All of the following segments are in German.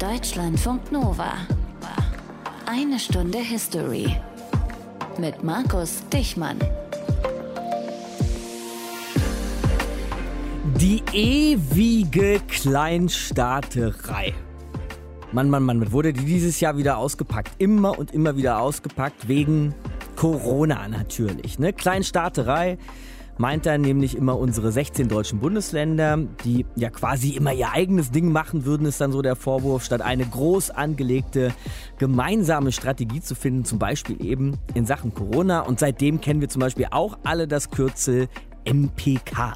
Deutschlandfunk Nova. Eine Stunde History. Mit Markus Dichmann. Die ewige Kleinstaaterei. Mann, Mann, Mann, wurde die dieses Jahr wieder ausgepackt. Immer und immer wieder ausgepackt, wegen Corona natürlich. Ne? Kleinstaaterei meint er nämlich immer unsere 16 deutschen Bundesländer, die ja quasi immer ihr eigenes Ding machen würden, ist dann so der Vorwurf, statt eine groß angelegte gemeinsame Strategie zu finden, zum Beispiel eben in Sachen Corona. Und seitdem kennen wir zum Beispiel auch alle das Kürzel MPK.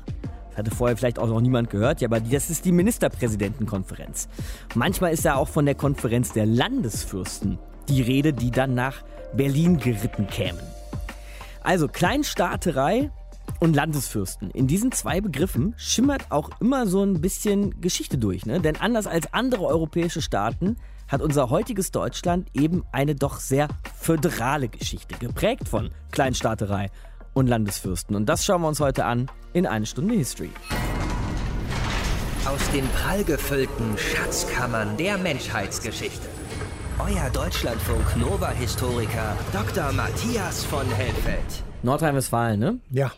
Das hatte vorher vielleicht auch noch niemand gehört, ja, aber das ist die Ministerpräsidentenkonferenz. Manchmal ist ja auch von der Konferenz der Landesfürsten die Rede, die dann nach Berlin geritten kämen. Also Kleinstaaterei und Landesfürsten. In diesen zwei Begriffen schimmert auch immer so ein bisschen Geschichte durch. Ne? Denn anders als andere europäische Staaten hat unser heutiges Deutschland eben eine doch sehr föderale Geschichte, geprägt von Kleinstaaterei und Landesfürsten. Und das schauen wir uns heute an in eine Stunde History. Aus den prallgefüllten Schatzkammern der Menschheitsgeschichte. Euer Deutschlandfunk Nova-Historiker Dr. Matthias von Helfeld. Nordrhein-Westfalen, ne? Ja.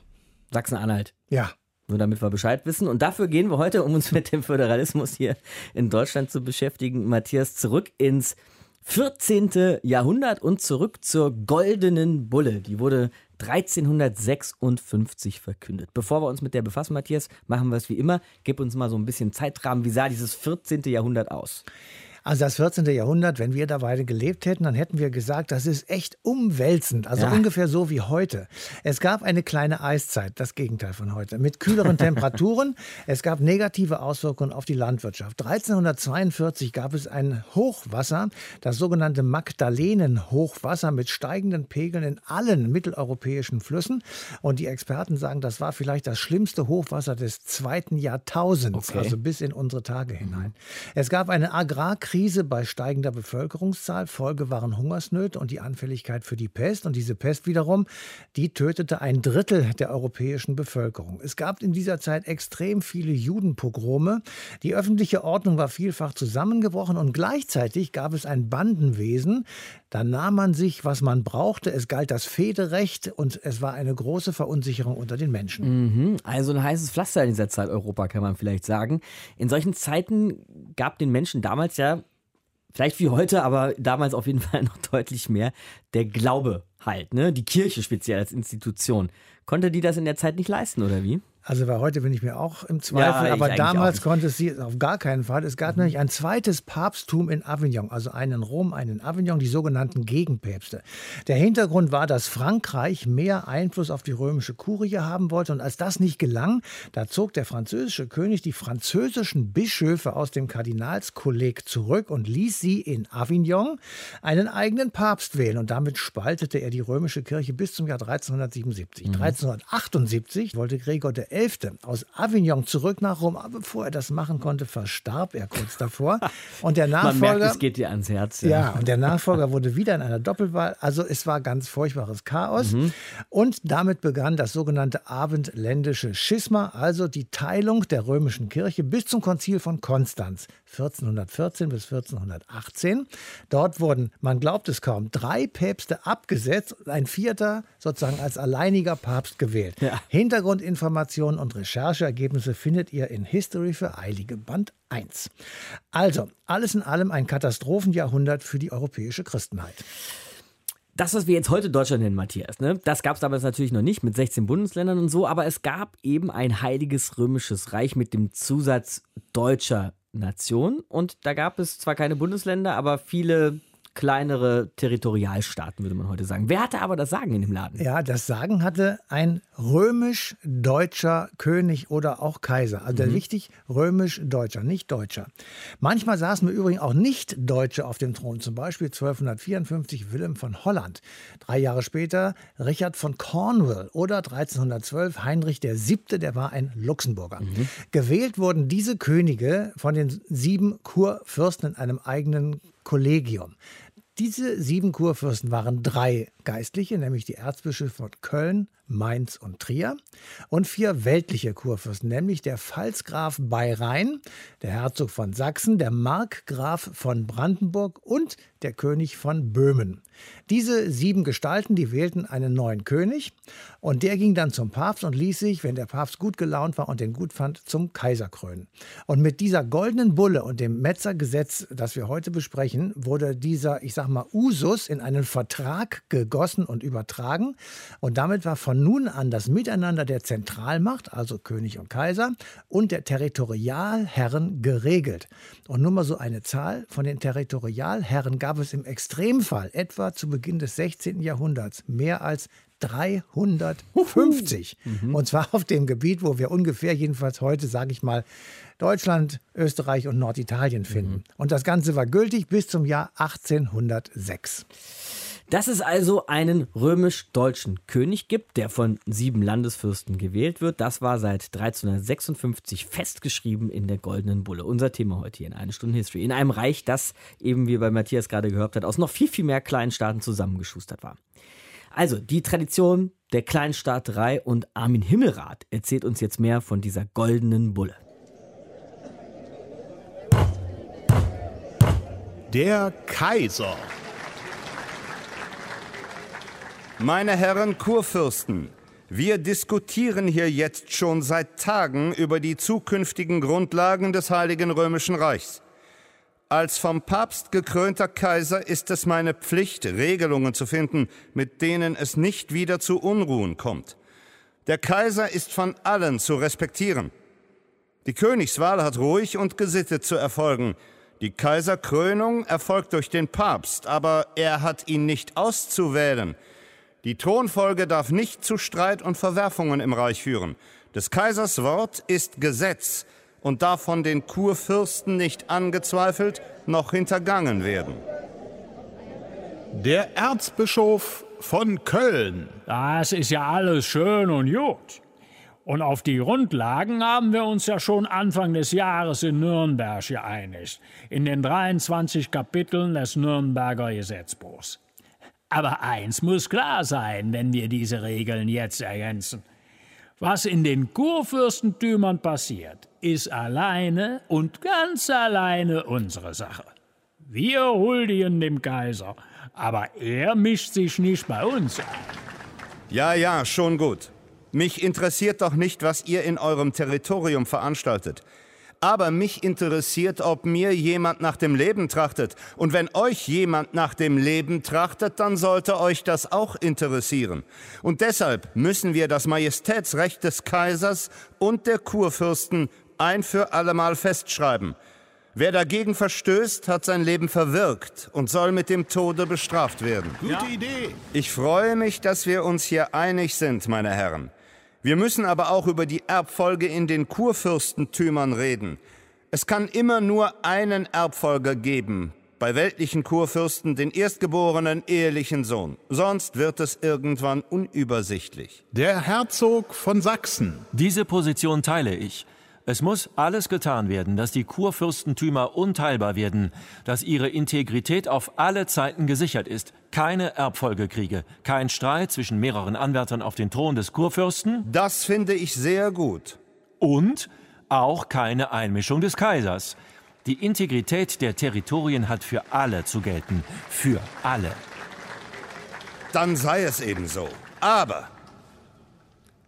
Sachsen-Anhalt. Ja. Nur damit wir Bescheid wissen. Und dafür gehen wir heute, um uns mit dem Föderalismus hier in Deutschland zu beschäftigen, Matthias, zurück ins 14. Jahrhundert und zurück zur Goldenen Bulle. Die wurde 1356 verkündet. Bevor wir uns mit der befassen, Matthias, machen wir es wie immer. Gib uns mal so ein bisschen Zeitrahmen. Wie sah dieses 14. Jahrhundert aus? Also das 14. Jahrhundert, wenn wir da beide gelebt hätten, dann hätten wir gesagt, das ist echt umwälzend. Also ja. ungefähr so wie heute. Es gab eine kleine Eiszeit, das Gegenteil von heute, mit kühleren Temperaturen. es gab negative Auswirkungen auf die Landwirtschaft. 1342 gab es ein Hochwasser, das sogenannte Magdalenen-Hochwasser mit steigenden Pegeln in allen mitteleuropäischen Flüssen. Und die Experten sagen, das war vielleicht das schlimmste Hochwasser des zweiten Jahrtausends, okay. also bis in unsere Tage hinein. Es gab eine Agrarkrise Krise bei steigender Bevölkerungszahl. Folge waren Hungersnöte und die Anfälligkeit für die Pest. Und diese Pest wiederum, die tötete ein Drittel der europäischen Bevölkerung. Es gab in dieser Zeit extrem viele Judenpogrome. Die öffentliche Ordnung war vielfach zusammengebrochen und gleichzeitig gab es ein Bandenwesen. Da nahm man sich, was man brauchte. Es galt das Federecht und es war eine große Verunsicherung unter den Menschen. Mhm. Also ein heißes Pflaster in dieser Zeit Europa, kann man vielleicht sagen. In solchen Zeiten gab den Menschen damals ja vielleicht wie heute, aber damals auf jeden Fall noch deutlich mehr, der Glaube halt, ne? Die Kirche speziell als Institution. Konnte die das in der Zeit nicht leisten, oder wie? Also bei heute bin ich mir auch im Zweifel, ja, aber damals konnte es sie auf gar keinen Fall. Es gab mhm. nämlich ein zweites Papsttum in Avignon, also einen in Rom, einen in Avignon, die sogenannten Gegenpäpste. Der Hintergrund war, dass Frankreich mehr Einfluss auf die römische Kurie haben wollte und als das nicht gelang, da zog der französische König die französischen Bischöfe aus dem Kardinalskolleg zurück und ließ sie in Avignon einen eigenen Papst wählen und damit spaltete er die römische Kirche bis zum Jahr 1377. Mhm. 1378 wollte Gregor der XI. aus Avignon zurück nach Rom. Aber bevor er das machen konnte, verstarb er kurz davor. Und der Nachfolger. Man merkt, es geht dir ans Herz. Ja. ja, und der Nachfolger wurde wieder in einer Doppelwahl. Also es war ganz furchtbares Chaos. Mhm. Und damit begann das sogenannte abendländische Schisma, also die Teilung der römischen Kirche bis zum Konzil von Konstanz 1414 bis 1418. Dort wurden, man glaubt es kaum, drei Päpste abgesetzt und ein vierter sozusagen als alleiniger Papst gewählt. Ja. Hintergrundinformationen Informationen und Rechercheergebnisse findet ihr in History für Eilige Band 1. Also, alles in allem ein Katastrophenjahrhundert für die europäische Christenheit. Das, was wir jetzt heute Deutschland nennen, Matthias, ne, das gab es damals natürlich noch nicht mit 16 Bundesländern und so, aber es gab eben ein heiliges römisches Reich mit dem Zusatz deutscher Nation. Und da gab es zwar keine Bundesländer, aber viele kleinere Territorialstaaten, würde man heute sagen. Wer hatte aber das Sagen in dem Laden? Ja, das Sagen hatte ein römisch-deutscher König oder auch Kaiser. Also mhm. wichtig, römisch-deutscher, nicht deutscher. Manchmal saßen wir übrigens auch nicht Deutsche auf dem Thron. Zum Beispiel 1254 Wilhelm von Holland. Drei Jahre später Richard von Cornwall oder 1312 Heinrich der Siebte, der war ein Luxemburger. Mhm. Gewählt wurden diese Könige von den sieben Kurfürsten in einem eigenen Kollegium. Diese sieben Kurfürsten waren drei geistliche, nämlich die Erzbischöfe von Köln, Mainz und Trier und vier weltliche Kurfürsten, nämlich der Pfalzgraf bei Rhein, der Herzog von Sachsen, der Markgraf von Brandenburg und der König von Böhmen. Diese sieben Gestalten, die wählten einen neuen König und der ging dann zum Papst und ließ sich, wenn der Papst gut gelaunt war und den gut fand, zum Kaiser krönen. Und mit dieser goldenen Bulle und dem Metzergesetz, das wir heute besprechen, wurde dieser, ich sag mal, Usus in einen Vertrag gegossen und übertragen und damit war von nun an das Miteinander der Zentralmacht, also König und Kaiser, und der Territorialherren geregelt. Und nur mal so eine Zahl, von den Territorialherren gab es im Extremfall etwa zu Beginn des 16. Jahrhunderts mehr als 350. Mhm. Und zwar auf dem Gebiet, wo wir ungefähr, jedenfalls heute, sage ich mal, Deutschland, Österreich und Norditalien finden. Mhm. Und das Ganze war gültig bis zum Jahr 1806. Dass es also einen römisch-deutschen König gibt, der von sieben Landesfürsten gewählt wird, das war seit 1356 festgeschrieben in der Goldenen Bulle. Unser Thema heute hier in eine Stunde History. In einem Reich, das, eben wie bei Matthias gerade gehört hat, aus noch viel, viel mehr kleinen Staaten zusammengeschustert war. Also die Tradition der Kleinstaaterei und Armin Himmelrath erzählt uns jetzt mehr von dieser Goldenen Bulle. Der Kaiser Meine Herren Kurfürsten, wir diskutieren hier jetzt schon seit Tagen über die zukünftigen Grundlagen des Heiligen Römischen Reichs. Als vom Papst gekrönter Kaiser ist es meine Pflicht, Regelungen zu finden, mit denen es nicht wieder zu Unruhen kommt. Der Kaiser ist von allen zu respektieren. Die Königswahl hat ruhig und gesittet zu erfolgen. Die Kaiserkrönung erfolgt durch den Papst, aber er hat ihn nicht auszuwählen. Die Thronfolge darf nicht zu Streit und Verwerfungen im Reich führen. Des Kaisers Wort ist Gesetz und darf von den Kurfürsten nicht angezweifelt noch hintergangen werden. Der Erzbischof von Köln. Das ist ja alles schön und gut. Und auf die Grundlagen haben wir uns ja schon Anfang des Jahres in Nürnberg geeinigt, in den 23 Kapiteln des Nürnberger Gesetzbuchs. Aber eins muss klar sein, wenn wir diese Regeln jetzt ergänzen. Was in den Kurfürstentümern passiert, ist alleine und ganz alleine unsere Sache. Wir huldigen dem Kaiser, aber er mischt sich nicht bei uns ein. Ja, ja, schon gut. Mich interessiert doch nicht, was ihr in eurem Territorium veranstaltet. Aber mich interessiert, ob mir jemand nach dem Leben trachtet. Und wenn euch jemand nach dem Leben trachtet, dann sollte euch das auch interessieren. Und deshalb müssen wir das Majestätsrecht des Kaisers und der Kurfürsten ein für allemal festschreiben. Wer dagegen verstößt, hat sein Leben verwirkt und soll mit dem Tode bestraft werden. Gute Idee. Ich freue mich, dass wir uns hier einig sind, meine Herren. Wir müssen aber auch über die Erbfolge in den Kurfürstentümern reden. Es kann immer nur einen Erbfolger geben, bei weltlichen Kurfürsten den erstgeborenen ehelichen Sohn. Sonst wird es irgendwann unübersichtlich. Der Herzog von Sachsen. Diese Position teile ich. Es muss alles getan werden, dass die Kurfürstentümer unteilbar werden, dass ihre Integrität auf alle Zeiten gesichert ist. Keine Erbfolgekriege, kein Streit zwischen mehreren Anwärtern auf den Thron des Kurfürsten. Das finde ich sehr gut. Und auch keine Einmischung des Kaisers. Die Integrität der Territorien hat für alle zu gelten. Für alle. Dann sei es eben so. Aber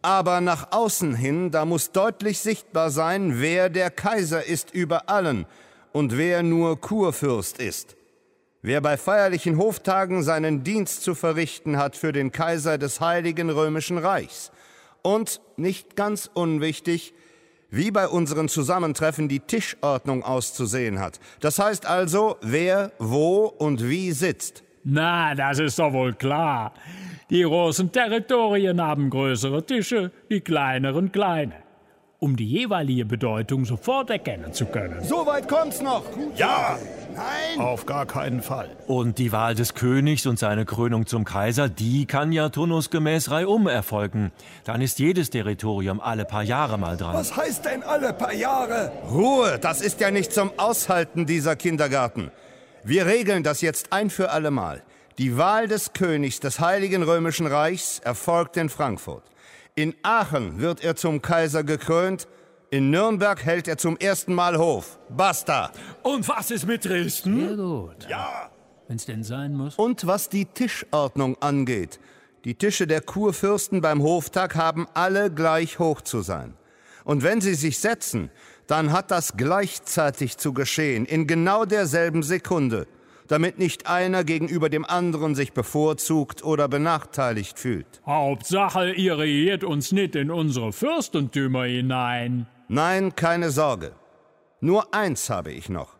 aber nach außen hin, da muss deutlich sichtbar sein, wer der Kaiser ist über allen und wer nur Kurfürst ist. Wer bei feierlichen Hoftagen seinen Dienst zu verrichten hat für den Kaiser des Heiligen Römischen Reichs. Und, nicht ganz unwichtig, wie bei unseren Zusammentreffen die Tischordnung auszusehen hat. Das heißt also, wer wo und wie sitzt. Na, das ist doch wohl klar. Die großen Territorien haben größere Tische, die kleineren kleine. Um die jeweilige Bedeutung sofort erkennen zu können. So weit kommt's noch. Ja. Nein. Auf gar keinen Fall. Und die Wahl des Königs und seine Krönung zum Kaiser, die kann ja turnusgemäß reihum erfolgen. Dann ist jedes Territorium alle paar Jahre mal dran. Was heißt denn alle paar Jahre? Ruhe, das ist ja nicht zum Aushalten dieser Kindergarten. Wir regeln das jetzt ein für alle Mal. Die Wahl des Königs des Heiligen Römischen Reichs erfolgt in Frankfurt. In Aachen wird er zum Kaiser gekrönt. In Nürnberg hält er zum ersten Mal Hof. Basta. Und was ist mit Dresden? Sehr gut. Ja, Wenn's denn sein muss. Und was die Tischordnung angeht. Die Tische der Kurfürsten beim Hoftag haben alle gleich hoch zu sein. Und wenn sie sich setzen, dann hat das gleichzeitig zu geschehen, in genau derselben Sekunde, damit nicht einer gegenüber dem anderen sich bevorzugt oder benachteiligt fühlt. Hauptsache, ihr regiert uns nicht in unsere Fürstentümer hinein. Nein, keine Sorge. Nur eins habe ich noch.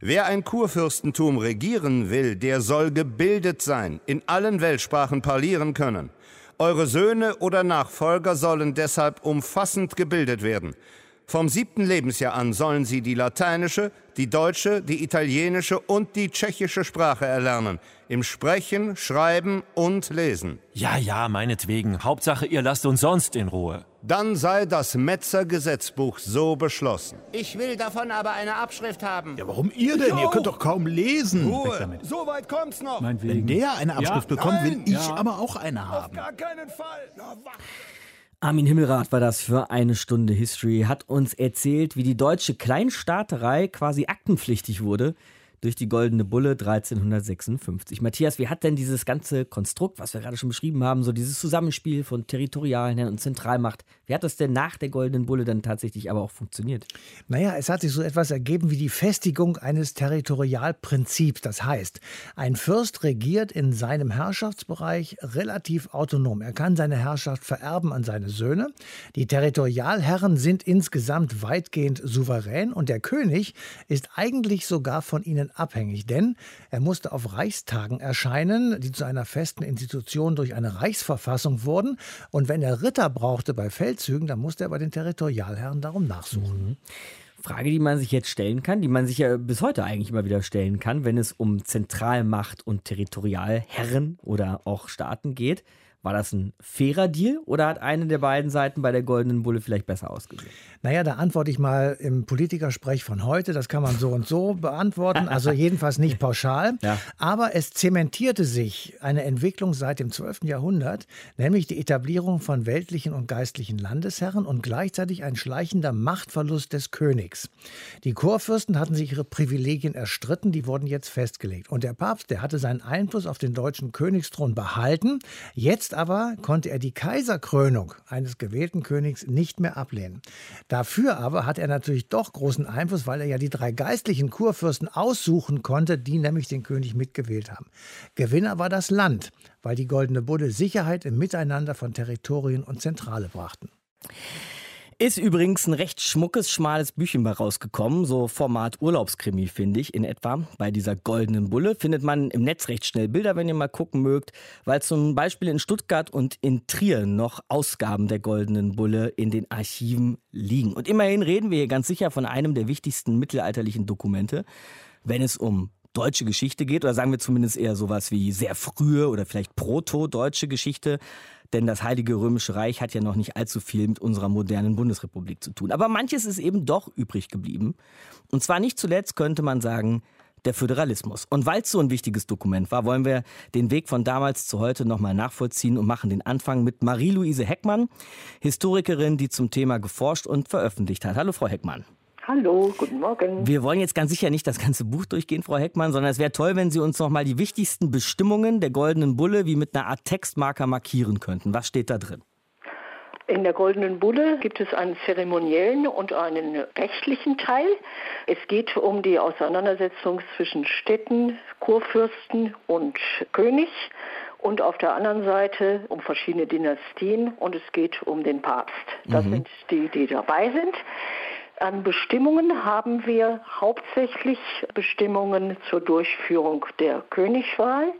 Wer ein Kurfürstentum regieren will, der soll gebildet sein, in allen Weltsprachen parlieren können. Eure Söhne oder Nachfolger sollen deshalb umfassend gebildet werden. Vom siebten Lebensjahr an sollen sie die lateinische, die deutsche, die italienische und die tschechische Sprache erlernen. Im Sprechen, Schreiben und Lesen. Ja, ja, meinetwegen. Hauptsache, ihr lasst uns sonst in Ruhe. Dann sei das Metzer Gesetzbuch so beschlossen. Ich will davon aber eine Abschrift haben. ja, warum ihr denn? Ihr könnt doch kaum lesen. Ruhe, so weit kommt's noch. Wenn Meinetwegen. der eine Abschrift Ja, bekommt, will nein, ich ja. aber auch eine haben. Gar keinen Fall. Na, wach. Armin Himmelrath war das für eine Stunde History, hat uns erzählt, wie die deutsche Kleinstaaterei quasi aktenpflichtig wurde durch die Goldene Bulle 1356. Matthias, wie hat denn dieses ganze Konstrukt, was wir gerade schon beschrieben haben, so dieses Zusammenspiel von Territorialherren und Zentralmacht, wie hat das denn nach der Goldenen Bulle dann tatsächlich aber auch funktioniert? Naja, es hat sich so etwas ergeben wie die Festigung eines Territorialprinzips. Das heißt, ein Fürst regiert in seinem Herrschaftsbereich relativ autonom. Er kann seine Herrschaft vererben an seine Söhne. Die Territorialherren sind insgesamt weitgehend souverän und der König ist eigentlich sogar von ihnen abhängig, denn er musste auf Reichstagen erscheinen, die zu einer festen Institution durch eine Reichsverfassung wurden. Und wenn er Ritter brauchte bei Feldzügen, dann musste er bei den Territorialherren darum nachsuchen. Frage, die man sich jetzt stellen kann, die man sich ja bis heute eigentlich immer wieder stellen kann, wenn es um Zentralmacht und Territorialherren oder auch Staaten geht. War das ein fairer Deal oder hat eine der beiden Seiten bei der Goldenen Bulle vielleicht besser ausgesehen? Naja, da antworte ich mal im Politikersprech von heute. Das kann man so und so beantworten. Also jedenfalls nicht pauschal. Ja. Aber es zementierte sich eine Entwicklung seit dem 12. Jahrhundert, nämlich die Etablierung von weltlichen und geistlichen Landesherren und gleichzeitig ein schleichender Machtverlust des Königs. Die Kurfürsten hatten sich ihre Privilegien erstritten, die wurden jetzt festgelegt. Und der Papst, der hatte seinen Einfluss auf den deutschen Königsthron behalten. Jetzt aber konnte er die Kaiserkrönung eines gewählten Königs nicht mehr ablehnen. Dafür aber hat er natürlich doch großen Einfluss, weil er ja die drei geistlichen Kurfürsten aussuchen konnte, die nämlich den König mitgewählt haben. Gewinner war das Land, weil die Goldene Bulle Sicherheit im Miteinander von Territorien und Zentrale brachten. Ist übrigens ein recht schmuckes, schmales Büchchen bei rausgekommen, so Format Urlaubskrimi, finde ich, in etwa. Bei dieser goldenen Bulle findet man im Netz recht schnell Bilder, wenn ihr mal gucken mögt, weil zum Beispiel in Stuttgart und in Trier noch Ausgaben der goldenen Bulle in den Archiven liegen. Und immerhin reden wir hier ganz sicher von einem der wichtigsten mittelalterlichen Dokumente, wenn es um deutsche Geschichte geht, oder sagen wir zumindest eher sowas wie sehr frühe oder vielleicht proto-deutsche Geschichte. Denn das Heilige Römische Reich hat ja noch nicht allzu viel mit unserer modernen Bundesrepublik zu tun. Aber manches ist eben doch übrig geblieben. Und zwar nicht zuletzt könnte man sagen, der Föderalismus. Und weil es so ein wichtiges Dokument war, wollen wir den Weg von damals zu heute nochmal nachvollziehen und machen den Anfang mit Marie-Louise Heckmann, Historikerin, die zum Thema geforscht und veröffentlicht hat. Hallo, Frau Heckmann. Hallo, guten Morgen. Wir wollen jetzt ganz sicher nicht das ganze Buch durchgehen, Frau Heckmann, sondern es wäre toll, wenn Sie uns noch mal die wichtigsten Bestimmungen der Goldenen Bulle wie mit einer Art Textmarker markieren könnten. Was steht da drin? In der Goldenen Bulle gibt es einen zeremoniellen und einen rechtlichen Teil. Es geht um die Auseinandersetzung zwischen Städten, Kurfürsten und König und auf der anderen Seite um verschiedene Dynastien und es geht um den Papst. Das sind die, die dabei sind. An Bestimmungen haben wir hauptsächlich Bestimmungen zur Durchführung der Königswahl.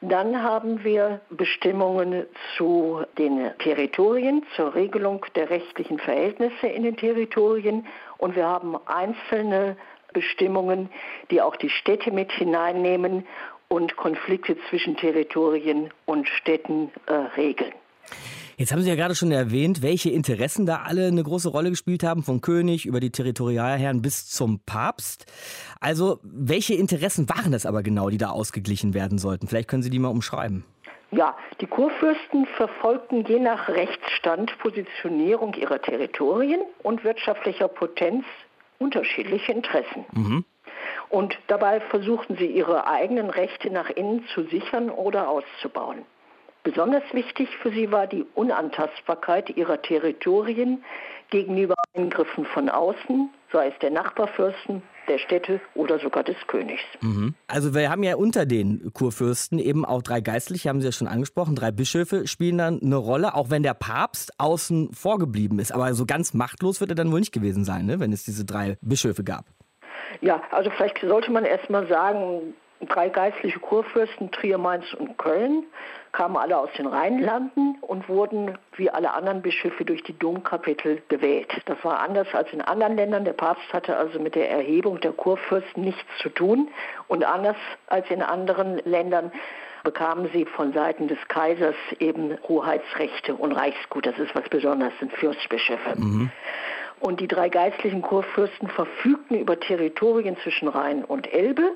Dann haben wir Bestimmungen zu den Territorien, zur Regelung der rechtlichen Verhältnisse in den Territorien. Und wir haben einzelne Bestimmungen, die auch die Städte mit hineinnehmen und Konflikte zwischen Territorien und Städten äh, regeln. Jetzt haben Sie ja gerade schon erwähnt, welche Interessen da alle eine große Rolle gespielt haben, vom König über die Territorialherren bis zum Papst. Also, welche Interessen waren das aber genau, die da ausgeglichen werden sollten? Vielleicht können Sie die mal umschreiben. Ja, die Kurfürsten verfolgten je nach Rechtsstand Positionierung ihrer Territorien und wirtschaftlicher Potenz unterschiedliche Interessen. Mhm. Und dabei versuchten sie ihre eigenen Rechte nach innen zu sichern oder auszubauen. Besonders wichtig für sie war die Unantastbarkeit ihrer Territorien gegenüber Eingriffen von außen, sei es der Nachbarfürsten, der Städte oder sogar des Königs. Mhm. Also wir haben ja unter den Kurfürsten eben auch drei Geistliche, haben Sie ja schon angesprochen, drei Bischöfe spielen dann eine Rolle, auch wenn der Papst außen vorgeblieben ist. Aber so ganz machtlos wird er dann wohl nicht gewesen sein, ne? wenn es diese drei Bischöfe gab. Ja, also vielleicht sollte man erst mal sagen, drei geistliche Kurfürsten, Trier, Mainz und Köln, kamen alle aus den Rheinlanden und wurden wie alle anderen Bischöfe durch die Domkapitel gewählt. Das war anders als in anderen Ländern. Der Papst hatte also mit der Erhebung der Kurfürsten nichts zu tun und anders als in anderen Ländern bekamen sie von Seiten des Kaisers eben Hoheitsrechte und Reichsgut. Das ist was Besonderes, sind Fürstbischöfe. Mhm. Und die drei geistlichen Kurfürsten verfügten über Territorien zwischen Rhein und Elbe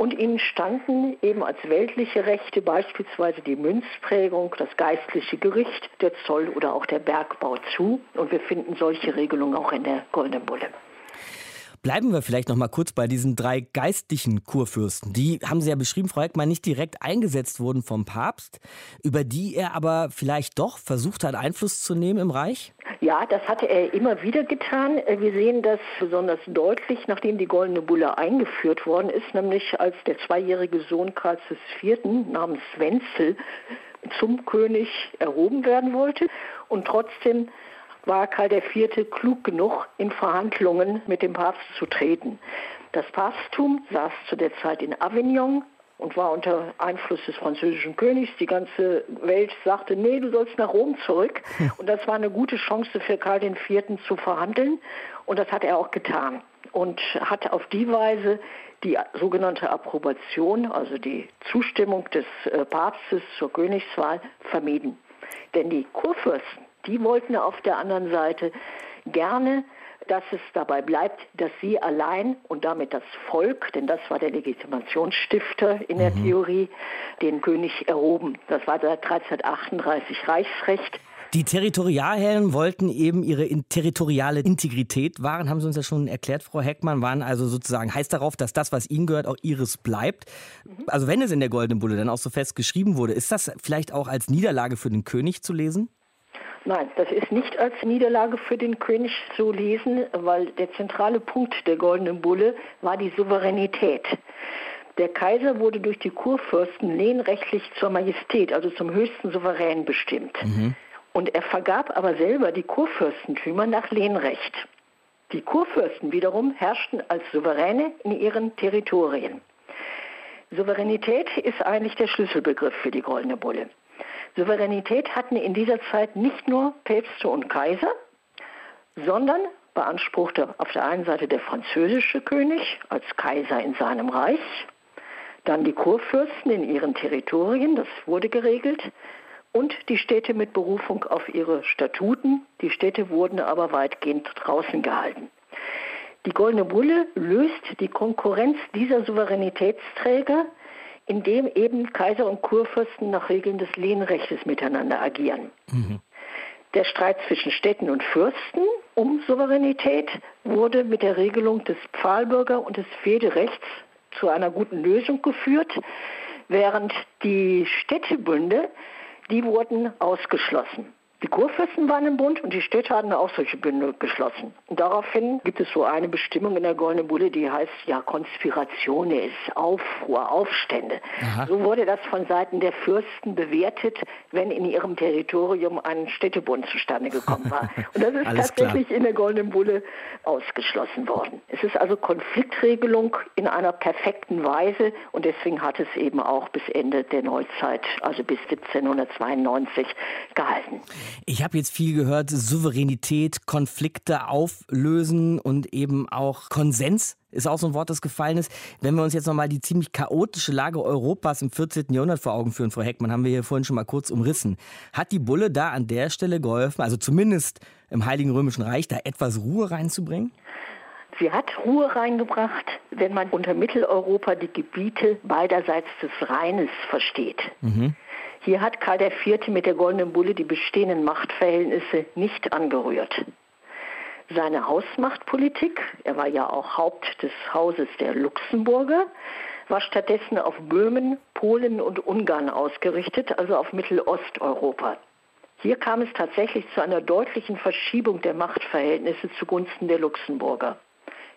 und ihnen standen eben als weltliche Rechte beispielsweise die Münzprägung, das geistliche Gericht, der Zoll oder auch der Bergbau zu. Und wir finden solche Regelungen auch in der Goldenen Bulle. Bleiben wir vielleicht noch mal kurz bei diesen drei geistlichen Kurfürsten. Die haben Sie ja beschrieben, Frau Heckmann, nicht direkt eingesetzt wurden vom Papst, über die er aber vielleicht doch versucht hat, Einfluss zu nehmen im Reich? Ja, das hatte er immer wieder getan. Wir sehen das besonders deutlich, nachdem die Goldene Bulle eingeführt worden ist, nämlich als der zweijährige Sohn Karls IV. namens Wenzel zum König erhoben werden wollte und trotzdem war Karl IV. klug genug, in Verhandlungen mit dem Papst zu treten. Das Papsttum saß zu der Zeit in Avignon und war unter Einfluss des französischen Königs. Die ganze Welt sagte, nee, du sollst nach Rom zurück. Und das war eine gute Chance für Karl IV. zu verhandeln. Und das hat er auch getan. Und hat auf die Weise die sogenannte Approbation, also die Zustimmung des äh, Papstes zur Königswahl, vermieden. Denn die Kurfürsten, die wollten auf der anderen Seite gerne, dass es dabei bleibt, dass sie allein und damit das Volk, denn das war der Legitimationsstifter in der mhm. Theorie, den König erhoben. Das war seit 1338 Reichsrecht. Die Territorialherren wollten eben ihre territoriale Integrität wahren, haben Sie uns ja schon erklärt, Frau Heckmann, waren also sozusagen heiß darauf, dass das, was ihnen gehört, auch ihres bleibt. Mhm. Also wenn es in der Goldenen Bulle dann auch so fest geschrieben wurde, ist das vielleicht auch als Niederlage für den König zu lesen? Nein, das ist nicht als Niederlage für den König zu lesen, weil der zentrale Punkt der Goldenen Bulle war die Souveränität. Der Kaiser wurde durch die Kurfürsten lehnrechtlich zur Majestät, also zum höchsten Souverän bestimmt. Mhm. Und er vergab aber selber die Kurfürstentümer nach Lehnrecht. Die Kurfürsten wiederum herrschten als Souveräne in ihren Territorien. Souveränität ist eigentlich der Schlüsselbegriff für die Goldene Bulle. Souveränität hatten in dieser Zeit nicht nur Päpste und Kaiser, sondern beanspruchte auf der einen Seite der französische König als Kaiser in seinem Reich, dann die Kurfürsten in ihren Territorien, das wurde geregelt, und die Städte mit Berufung auf ihre Statuten. Die Städte wurden aber weitgehend draußen gehalten. Die Goldene Bulle löst die Konkurrenz dieser Souveränitätsträger indem eben Kaiser und Kurfürsten nach Regeln des Lehnrechtes miteinander agieren. Mhm. Der Streit zwischen Städten und Fürsten um Souveränität wurde mit der Regelung des Pfahlbürger- und des Fehderechts zu einer guten Lösung geführt, während die Städtebünde, die wurden ausgeschlossen. Die Kurfürsten waren im Bund und die Städte hatten auch solche Bünde geschlossen. Und daraufhin gibt es so eine Bestimmung in der Goldenen Bulle, die heißt ja Konspirationes, Aufruhr, Aufstände. Aha. So wurde das von Seiten der Fürsten bewertet, wenn in ihrem Territorium ein Städtebund zustande gekommen war. Und das ist tatsächlich klar. in der Goldenen Bulle ausgeschlossen worden. Es ist also Konfliktregelung in einer perfekten Weise und deswegen hat es eben auch bis Ende der Neuzeit, also bis 1792, gehalten. Ich habe jetzt viel gehört, Souveränität, Konflikte auflösen und eben auch Konsens ist auch so ein Wort, das gefallen ist. Wenn wir uns jetzt nochmal die ziemlich chaotische Lage Europas im 14. Jahrhundert vor Augen führen, Frau Heckmann, haben wir hier vorhin schon mal kurz umrissen. Hat die Bulle da an der Stelle geholfen, also zumindest im Heiligen Römischen Reich, da etwas Ruhe reinzubringen? Sie hat Ruhe reingebracht, wenn man unter Mitteleuropa die Gebiete beiderseits des Rheines versteht. Mhm. Hier hat Karl IV. mit der Goldenen Bulle die bestehenden Machtverhältnisse nicht angerührt. Seine Hausmachtpolitik, er war ja auch Haupt des Hauses der Luxemburger, war stattdessen auf Böhmen, Polen und Ungarn ausgerichtet, also auf Mittelosteuropa. Hier kam es tatsächlich zu einer deutlichen Verschiebung der Machtverhältnisse zugunsten der Luxemburger.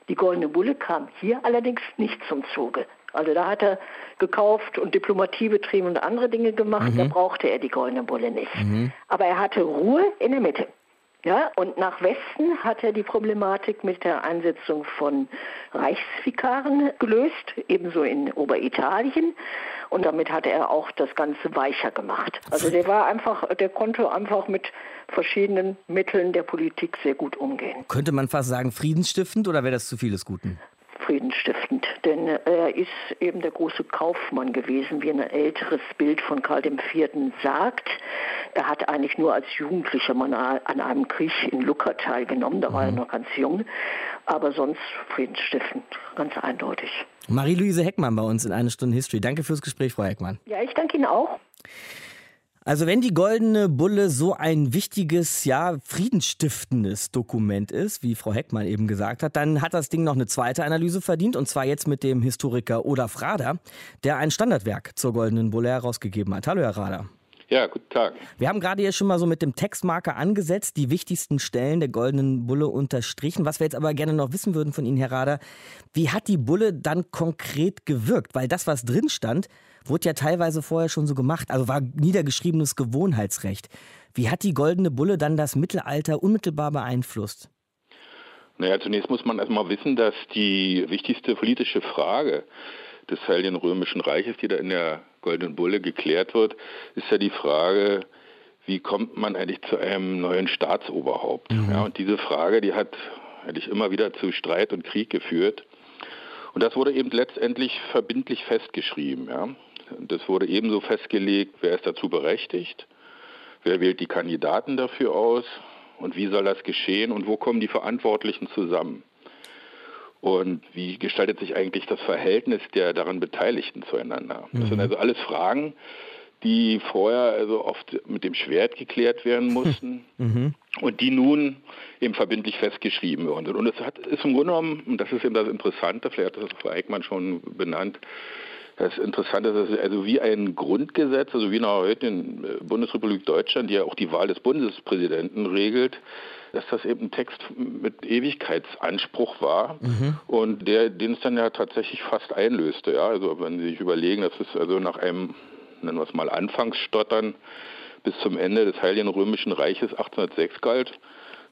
Die Goldene Bulle kam hier allerdings nicht zum Zuge. Also da hat er gekauft und Diplomatie betrieben und andere Dinge gemacht. Mhm. Da brauchte er die Goldene Bulle nicht. Mhm. Aber er hatte Ruhe in der Mitte. Ja, und nach Westen hat er die Problematik mit der Einsetzung von Reichsvikaren gelöst, ebenso in Oberitalien. Und damit hat er auch das Ganze weicher gemacht. Also der war einfach, der konnte einfach mit verschiedenen Mitteln der Politik sehr gut umgehen. Könnte man fast sagen friedensstiftend oder wäre das zu vieles Guten? Friedensstiftend, denn er ist eben der große Kaufmann gewesen, wie ein älteres Bild von Karl IV. sagt. Er hat eigentlich nur als Jugendlicher mal an einem Krieg in Lucca teilgenommen, da war er mhm. noch ganz jung, aber sonst friedensstiftend, ganz eindeutig. Marie-Louise Heckmann bei uns in einer Stunde History. Danke fürs Gespräch, Frau Heckmann. Ja, ich danke Ihnen auch. Also wenn die goldene Bulle so ein wichtiges, ja, friedensstiftendes Dokument ist, wie Frau Heckmann eben gesagt hat, dann hat das Ding noch eine zweite Analyse verdient und zwar jetzt mit dem Historiker Olaf Rader, der ein Standardwerk zur goldenen Bulle herausgegeben hat. Hallo Herr Rader. Ja, guten Tag. Wir haben gerade hier schon mal so mit dem Textmarker angesetzt, die wichtigsten Stellen der goldenen Bulle unterstrichen. Was wir jetzt aber gerne noch wissen würden von Ihnen, Herr Rader, wie hat die Bulle dann konkret gewirkt? Weil das, was drin stand, wurde ja teilweise vorher schon so gemacht, also war niedergeschriebenes Gewohnheitsrecht. Wie hat die goldene Bulle dann das Mittelalter unmittelbar beeinflusst? Naja, zunächst muss man erstmal wissen, dass die wichtigste politische Frage des Heiligen Römischen Reiches, die da in der Goldenen Bulle geklärt wird, ist ja die Frage, wie kommt man eigentlich zu einem neuen Staatsoberhaupt? Mhm. Ja, und diese Frage, die hat eigentlich immer wieder zu Streit und Krieg geführt. Und das wurde eben letztendlich verbindlich festgeschrieben. Ja. Das wurde ebenso festgelegt, wer ist dazu berechtigt, wer wählt die Kandidaten dafür aus und wie soll das geschehen und wo kommen die Verantwortlichen zusammen. Und wie gestaltet sich eigentlich das Verhältnis der daran Beteiligten zueinander? Das sind mhm. also alles Fragen, die vorher also oft mit dem Schwert geklärt werden mussten mhm. und die nun eben verbindlich festgeschrieben worden sind. Und es hat, ist im Grunde genommen, und das ist eben das Interessante, vielleicht hat das Frau Eickmann schon benannt, das Interessante ist, dass es also wie ein Grundgesetz, also wie in der heutigen äh, Bundesrepublik Deutschland, die ja auch die Wahl des Bundespräsidenten regelt, dass das eben ein Text mit Ewigkeitsanspruch war mhm. und der, den es dann ja tatsächlich fast einlöste. Ja? Also wenn Sie sich überlegen, dass es also nach einem, nennen wir es mal Anfangsstottern, bis zum Ende des Heiligen Römischen Reiches 1806 galt,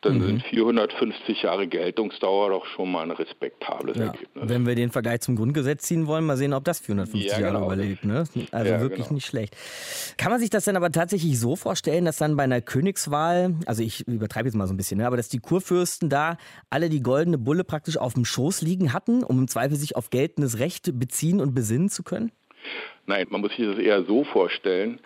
dann mhm. sind 450 Jahre Geltungsdauer doch schon mal ein respektables ja. Ergebnis. Wenn wir den Vergleich zum Grundgesetz ziehen wollen, mal sehen, ob das 450 ja, genau. Jahre überlebt. Ne? Also ja, wirklich genau. nicht schlecht. Kann man sich das denn aber tatsächlich so vorstellen, dass dann bei einer Königswahl, also ich übertreibe jetzt mal so ein bisschen, ne, aber dass die Kurfürsten da alle die goldene Bulle praktisch auf dem Schoß liegen hatten, um im Zweifel sich auf geltendes Recht beziehen und besinnen zu können? Nein, man muss sich das eher so vorstellen.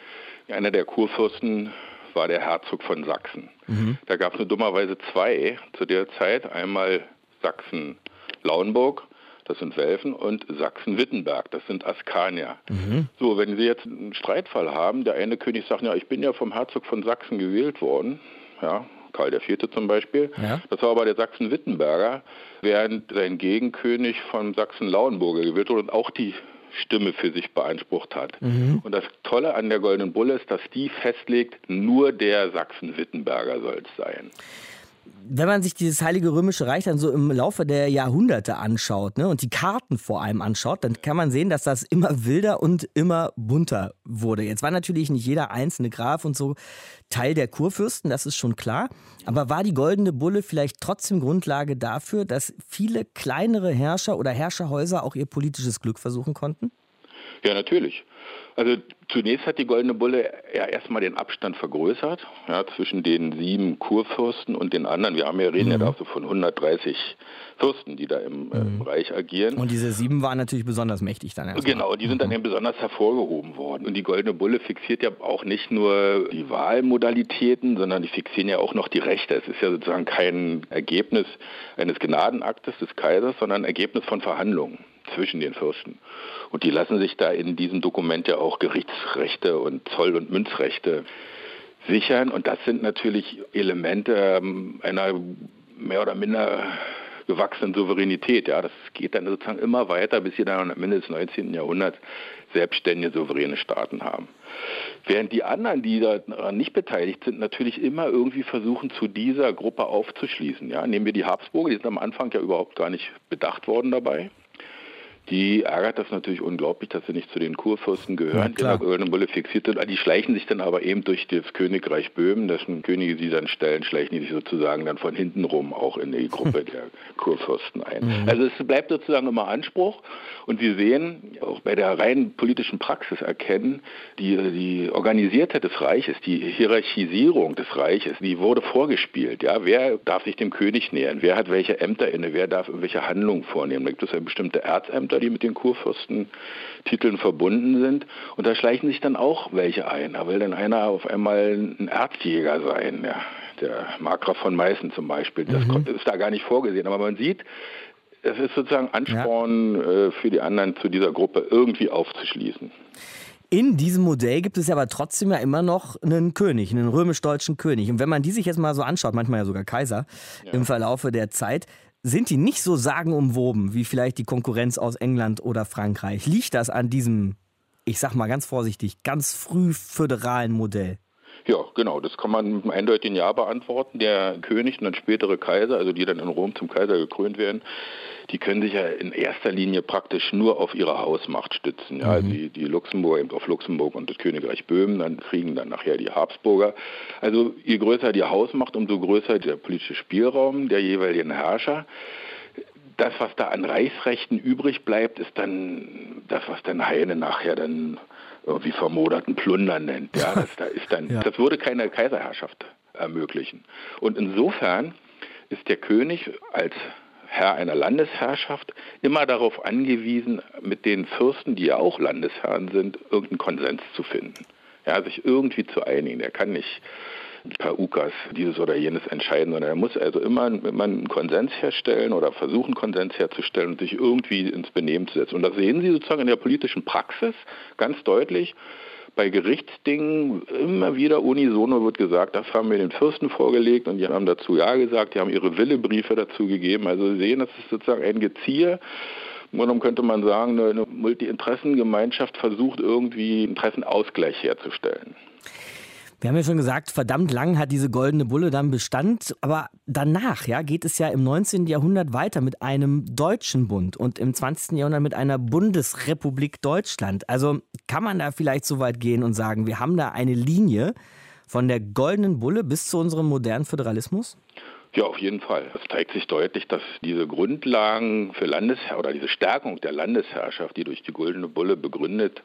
Einer der Kurfürsten war der Herzog von Sachsen. Mhm. Da gab es nur dummerweise zwei zu der Zeit. Einmal Sachsen-Lauenburg, das sind Welfen, und Sachsen-Wittenberg, das sind Askanier. Mhm. So, wenn Sie jetzt einen Streitfall haben, der eine König sagt, ja, ich bin ja vom Herzog von Sachsen gewählt worden, ja, Karl IV. zum Beispiel. Ja. Das war aber der Sachsen-Wittenberger, während sein Gegenkönig von Sachsen-Lauenburger gewählt wurde und auch die Stimme für sich beansprucht hat. Mhm. Und das Tolle an der Goldenen Bulle ist, dass die festlegt, nur der Sachsen-Wittenberger soll es sein wenn man sich dieses Heilige Römische Reich dann so im Laufe der Jahrhunderte anschaut ne, und die Karten vor allem anschaut, dann kann man sehen, dass das immer wilder und immer bunter wurde. Jetzt war natürlich nicht jeder einzelne Graf und so Teil der Kurfürsten, das ist schon klar. Aber war die Goldene Bulle vielleicht trotzdem Grundlage dafür, dass viele kleinere Herrscher oder Herrscherhäuser auch ihr politisches Glück versuchen konnten? Ja, natürlich. Also zunächst hat die Goldene Bulle ja erstmal den Abstand vergrößert ja, zwischen den sieben Kurfürsten und den anderen. Wir haben ja reden mhm. ja da so von 130 Fürsten, die da im äh, mhm. Reich agieren. Und diese sieben waren natürlich besonders mächtig dann erstmal. Genau, die sind dann mhm. eben besonders hervorgehoben worden. Und die Goldene Bulle fixiert ja auch nicht nur die Wahlmodalitäten, sondern die fixieren ja auch noch die Rechte. Es ist ja sozusagen kein Ergebnis eines Gnadenaktes des Kaisers, sondern ein Ergebnis von Verhandlungen zwischen den Fürsten. Und die lassen sich da in diesem Dokument ja auch Gerichtsrechte und Zoll- und Münzrechte sichern. Und das sind natürlich Elemente ähm, einer mehr oder minder gewachsenen Souveränität. Ja, das geht dann sozusagen immer weiter, bis sie dann am Ende des 19. Jahrhunderts selbstständige, souveräne Staaten haben. Während die anderen, die daran nicht beteiligt sind, natürlich immer irgendwie versuchen, zu dieser Gruppe aufzuschließen. Ja, nehmen wir die Habsburger, die sind am Anfang ja überhaupt gar nicht bedacht worden dabei. Die ärgert das natürlich unglaublich, dass sie nicht zu den Kurfürsten gehören, die in der Goldenen Bulle fixiert sind. Die schleichen sich dann aber eben durch das Königreich Böhmen, dessen Könige sie dann stellen, schleichen die sich sozusagen dann von hinten rum auch in die Gruppe der Kurfürsten ein. Mhm. Also es bleibt sozusagen immer Anspruch und wir sehen auch bei der rein politischen Praxis erkennen, die, die Organisiertheit des Reiches, die Hierarchisierung des Reiches, die wurde vorgespielt. Ja, wer darf sich dem König nähern? Wer hat welche Ämter inne? Wer darf irgendwelche Handlungen vornehmen? Da gibt es ja bestimmte Erzämter Ämter, die mit den Kurfürstentiteln verbunden sind. Und da schleichen sich dann auch welche ein. Da will dann einer auf einmal ein Erzjäger sein, ja. der Markgraf von Meißen zum Beispiel. Das mhm. ist da gar nicht vorgesehen. Aber man sieht, es ist sozusagen Ansporn ja. Äh, für die anderen, zu dieser Gruppe irgendwie aufzuschließen. In diesem Modell gibt es aber trotzdem ja immer noch einen König, einen römisch-deutschen König. Und wenn man die sich jetzt mal so anschaut, manchmal ja sogar Kaiser ja. im Verlaufe der Zeit, sind die nicht so sagenumwoben wie vielleicht die Konkurrenz aus England oder Frankreich? Liegt das an diesem, ich sag mal ganz vorsichtig, ganz früh föderalen Modell? Ja, genau, das kann man mit einem eindeutigen Ja beantworten. Der König und dann spätere Kaiser, also die dann in Rom zum Kaiser gekrönt werden, die können sich ja in erster Linie praktisch nur auf ihre Hausmacht stützen. Ja, mhm. die, die Luxemburger eben auf Luxemburg und das Königreich Böhmen, dann kriegen dann nachher die Habsburger. Also je größer die Hausmacht, umso größer der politische Spielraum der jeweiligen Herrscher das, was da an Reichsrechten übrig bleibt, ist dann das, was dann Heine nachher dann irgendwie vermoderten Plunder nennt. Ja, das, da ist dann, ja. das würde keine Kaiserherrschaft ermöglichen. Und insofern ist der König als Herr einer Landesherrschaft immer darauf angewiesen, mit den Fürsten, die ja auch Landesherren sind, irgendeinen Konsens zu finden. Ja, sich irgendwie zu einigen. Er kann nicht per UKAS dieses oder jenes entscheiden, sondern er muss also immer, immer einen Konsens herstellen oder versuchen, Konsens herzustellen und sich irgendwie ins Benehmen zu setzen. Und das sehen Sie sozusagen in der politischen Praxis ganz deutlich. Bei Gerichtsdingen immer wieder unisono wird gesagt, das haben wir den Fürsten vorgelegt und die haben dazu Ja gesagt, die haben ihre Willebriefe dazu gegeben. Also Sie sehen, das ist sozusagen ein Gezier. Warum könnte man sagen, eine Multi-Interessengemeinschaft versucht irgendwie Interessenausgleich herzustellen. Wir haben ja schon gesagt, verdammt lang hat diese goldene Bulle dann Bestand. Aber danach ja, geht es ja im 19. Jahrhundert weiter mit einem deutschen Bund und im 20. Jahrhundert mit einer Bundesrepublik Deutschland. Also kann man da vielleicht so weit gehen und sagen, wir haben da eine Linie von der goldenen Bulle bis zu unserem modernen Föderalismus? Ja, auf jeden Fall. Es zeigt sich deutlich, dass diese Grundlagen für Landesherr oder diese Stärkung der Landesherrschaft, die durch die Goldene Bulle begründet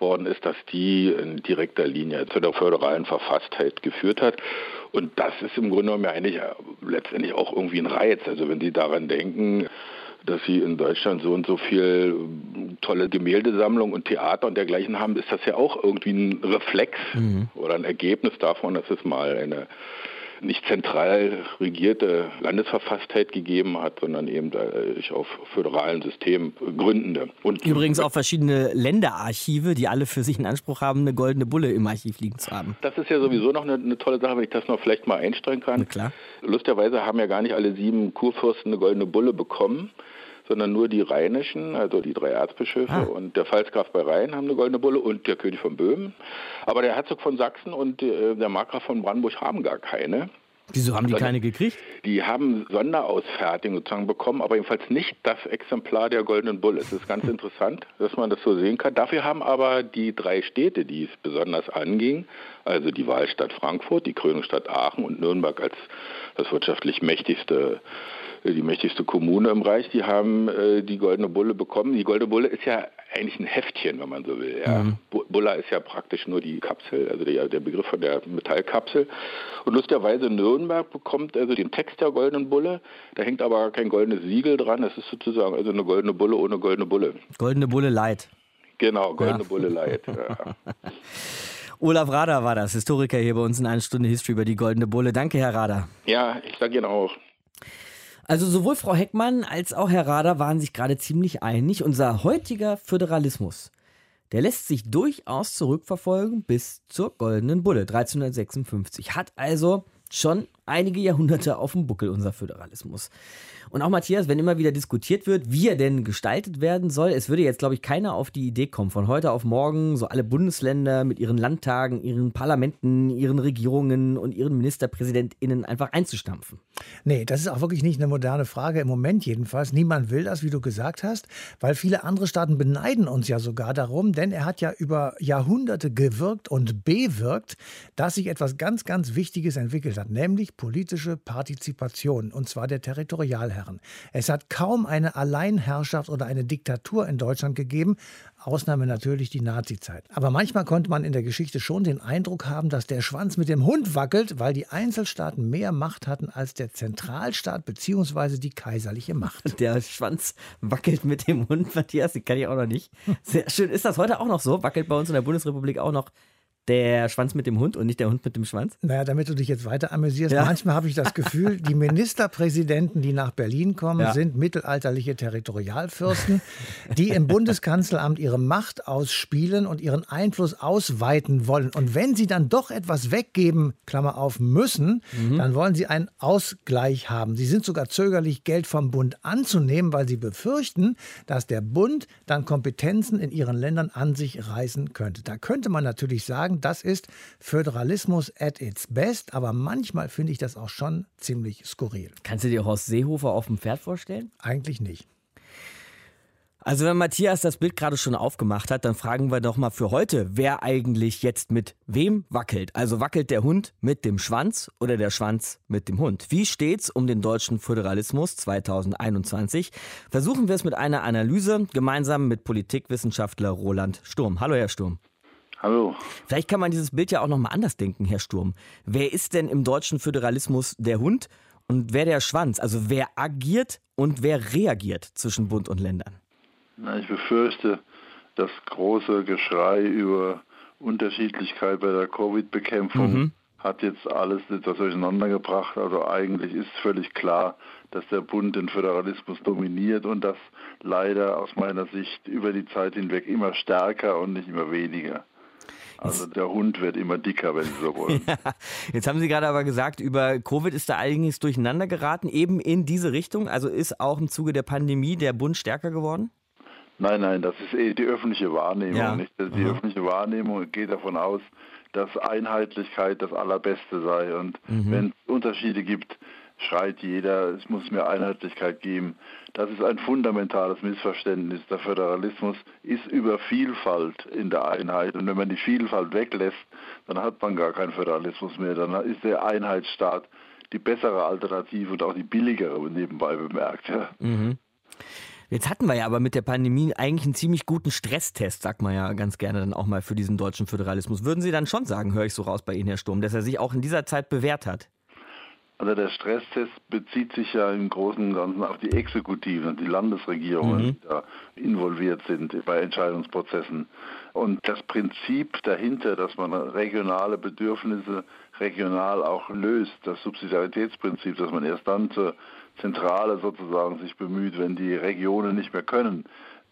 worden ist, dass die in direkter Linie zu der föderalen Verfasstheit geführt hat. Und das ist im Grunde genommen ja eigentlich äh, letztendlich auch irgendwie ein Reiz. Also wenn Sie daran denken, dass sie in Deutschland so und so viel äh, tolle Gemäldesammlung und Theater und dergleichen haben, ist das ja auch irgendwie ein Reflex mhm. oder ein Ergebnis davon, dass es mal eine nicht zentral regierte Landesverfasstheit gegeben hat, sondern eben dadurch auf föderalen Systemen gründende. Und Übrigens auch verschiedene Länderarchive, die alle für sich in Anspruch haben, eine goldene Bulle im Archiv liegen zu haben. Das ist ja sowieso noch eine, eine tolle Sache, wenn ich das noch vielleicht mal einstreuen kann. Klar. Lustigerweise haben ja gar nicht alle sieben Kurfürsten eine goldene Bulle bekommen sondern nur die rheinischen, also die drei Erzbischöfe ah. und der Pfalzgraf bei Rhein haben eine goldene Bulle und der König von Böhmen. Aber der Herzog von Sachsen und äh, der Markgraf von Brandenburg haben gar keine. Wieso haben die also, keine gekriegt? Die haben Sonderausfertigung sozusagen bekommen, aber jedenfalls nicht das Exemplar der Goldenen Bulle. Es ist ganz interessant, dass man das so sehen kann. Dafür haben aber die drei Städte, die es besonders anging, also die Wahlstadt Frankfurt, die Krönungsstadt Aachen und Nürnberg als das wirtschaftlich mächtigste die mächtigste Kommune im Reich, die haben äh, die Goldene Bulle bekommen. Die Goldene Bulle ist ja eigentlich ein Heftchen, wenn man so will. Ja. Mhm. Bulla ist ja praktisch nur die Kapsel, also der, der Begriff von der Metallkapsel. Und lustigerweise Nürnberg bekommt also den Text der Goldenen Bulle. Da hängt aber kein goldenes Siegel dran. Das ist sozusagen also eine goldene Bulle ohne goldene Bulle. Goldene Bulle Light. Genau, goldene ja. Bulle Light. Ja. Olaf Rader war das, Historiker hier bei uns in einer Stunde History über die Goldene Bulle. Danke, Herr Rader. Ja, ich danke Ihnen auch. Also sowohl Frau Heckmann als auch Herr Rader waren sich gerade ziemlich einig. Unser heutiger Föderalismus, der lässt sich durchaus zurückverfolgen bis zur Goldenen Bulle 1356. Hat also schon einige Jahrhunderte auf dem Buckel, unser Föderalismus. Und auch Matthias, wenn immer wieder diskutiert wird, wie er denn gestaltet werden soll, es würde jetzt, glaube ich, keiner auf die Idee kommen, von heute auf morgen so alle Bundesländer mit ihren Landtagen, ihren Parlamenten, ihren Regierungen und ihren MinisterpräsidentInnen einfach einzustampfen. Nee, das ist auch wirklich nicht eine moderne Frage, im Moment jedenfalls. Niemand will das, wie du gesagt hast, weil viele andere Staaten beneiden uns ja sogar darum, denn er hat ja über Jahrhunderte gewirkt und bewirkt, dass sich etwas ganz, ganz Wichtiges entwickelt hat, nämlich politische Partizipation, und zwar der Territorialherren. Es hat kaum eine Alleinherrschaft oder eine Diktatur in Deutschland gegeben, Ausnahme natürlich die Nazizeit. Aber manchmal konnte man in der Geschichte schon den Eindruck haben, dass der Schwanz mit dem Hund wackelt, weil die Einzelstaaten mehr Macht hatten als der Zentralstaat bzw. die kaiserliche Macht. Der Schwanz wackelt mit dem Hund, Matthias, die kann ich auch noch nicht. Sehr schön. Ist das heute auch noch so? Wackelt bei uns in der Bundesrepublik auch noch der Schwanz mit dem Hund und nicht der Hund mit dem Schwanz? Naja, damit du dich jetzt weiter amüsierst. Ja. Manchmal habe ich das Gefühl, die Ministerpräsidenten, die nach Berlin kommen, ja. sind mittelalterliche Territorialfürsten, die im Bundeskanzleramt ihre Macht ausspielen und ihren Einfluss ausweiten wollen. Und wenn sie dann doch etwas weggeben, Klammer auf, müssen, mhm. dann wollen sie einen Ausgleich haben. Sie sind sogar zögerlich, Geld vom Bund anzunehmen, weil sie befürchten, dass der Bund dann Kompetenzen in ihren Ländern an sich reißen könnte. Da könnte man natürlich sagen, das ist Föderalismus at its best, aber manchmal finde ich das auch schon ziemlich skurril. Kannst du dir Horst Seehofer auf dem Pferd vorstellen? Eigentlich nicht. Also wenn Matthias das Bild gerade schon aufgemacht hat, dann fragen wir doch mal für heute, wer eigentlich jetzt mit wem wackelt. Also wackelt der Hund mit dem Schwanz oder der Schwanz mit dem Hund? Wie steht's um den deutschen Föderalismus 2021? Versuchen wir es mit einer Analyse gemeinsam mit Politikwissenschaftler Roland Sturm. Hallo Herr Sturm. Hallo. Vielleicht kann man dieses Bild ja auch noch mal anders denken, Herr Sturm. Wer ist denn im deutschen Föderalismus der Hund und wer der Schwanz? Also wer agiert und wer reagiert zwischen Bund und Ländern? Na, ich befürchte, das große Geschrei über Unterschiedlichkeit bei der Covid-Bekämpfung mhm. hat jetzt alles etwas durcheinander gebracht. Also eigentlich ist völlig klar, dass der Bund den Föderalismus dominiert und das leider aus meiner Sicht über die Zeit hinweg immer stärker und nicht immer weniger. Also der Hund wird immer dicker, wenn Sie so wollen. Ja, jetzt haben Sie gerade aber gesagt, über Covid ist da einiges durcheinander geraten, eben in diese Richtung. Also ist auch im Zuge der Pandemie der Bund stärker geworden? Nein, nein, das ist eh die öffentliche Wahrnehmung. Ja. Nicht? Die Aha. öffentliche Wahrnehmung geht davon aus, dass Einheitlichkeit das Allerbeste sei. Und mhm. wenn es Unterschiede gibt, schreit jeder, es muss mehr Einheitlichkeit geben. Das ist ein fundamentales Missverständnis. Der Föderalismus ist über Vielfalt in der Einheit. Und wenn man die Vielfalt weglässt, dann hat man gar keinen Föderalismus mehr. Dann ist der Einheitsstaat die bessere Alternative und auch die billigere, nebenbei bemerkt. Ja. Mhm. Jetzt hatten wir ja aber mit der Pandemie eigentlich einen ziemlich guten Stresstest, sagt man ja ganz gerne dann auch mal für diesen deutschen Föderalismus. Würden Sie dann schon sagen, höre ich so raus bei Ihnen, Herr Sturm, dass er sich auch in dieser Zeit bewährt hat? Also der Stresstest bezieht sich ja im Großen und Ganzen auf die Exekutiven, die Landesregierungen, mhm. die da involviert sind bei Entscheidungsprozessen. Und das Prinzip dahinter, dass man regionale Bedürfnisse regional auch löst, das Subsidiaritätsprinzip, dass man erst dann zur Zentrale sozusagen sich bemüht, wenn die Regionen nicht mehr können,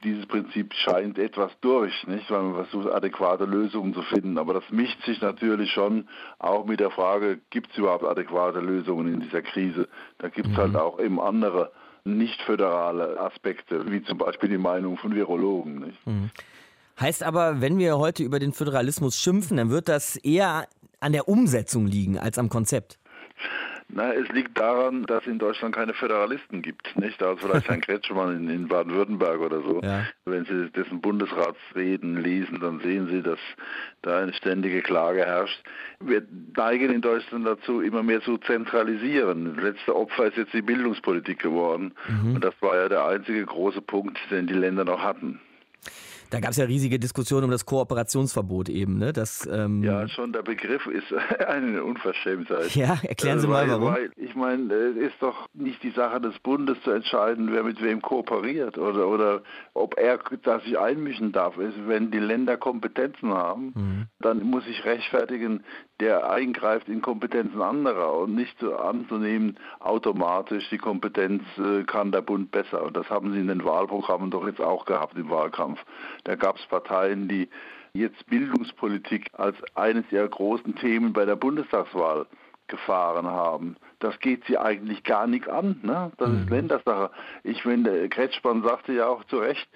dieses Prinzip scheint etwas durch, nicht? weil man versucht, adäquate Lösungen zu finden. Aber das mischt sich natürlich schon auch mit der Frage, gibt es überhaupt adäquate Lösungen in dieser Krise? Da gibt es mhm. halt auch eben andere nicht föderale Aspekte, wie zum Beispiel die Meinung von Virologen. Nicht? Mhm. Heißt aber, wenn wir heute über den Föderalismus schimpfen, dann wird das eher an der Umsetzung liegen als am Konzept. Na, es liegt daran, dass es in Deutschland keine Föderalisten gibt. Nicht? Also vielleicht Herrn Kretschmann in, in Baden-Württemberg oder so. Ja. Wenn Sie dessen Bundesratsreden lesen, dann sehen Sie, dass da eine ständige Klage herrscht. Wir neigen in Deutschland dazu, immer mehr zu zentralisieren. Das letzte Opfer ist jetzt die Bildungspolitik geworden. Mhm. Und das war ja der einzige große Punkt, den die Länder noch hatten. Da gab es ja riesige Diskussionen um das Kooperationsverbot eben, ne? Das, ähm ja, schon der Begriff ist eine Unverschämtheit. Ja, erklären Sie mal, warum. Weil, ich meine, es ist doch nicht die Sache des Bundes zu entscheiden, wer mit wem kooperiert oder, oder ob er da sich einmischen darf. Wenn die Länder Kompetenzen haben, mhm. dann muss ich rechtfertigen, der eingreift in Kompetenzen anderer und nicht so anzunehmen, automatisch die Kompetenz äh, kann der Bund besser. Und das haben sie in den Wahlprogrammen doch jetzt auch gehabt im Wahlkampf. Da gab es Parteien, die jetzt Bildungspolitik als eines ihrer großen Themen bei der Bundestagswahl gefahren haben. Das geht sie eigentlich gar nicht an. Ne? Das ist mhm. Ländersache. Ich finde, Kretschmann sagte ja auch zu Recht,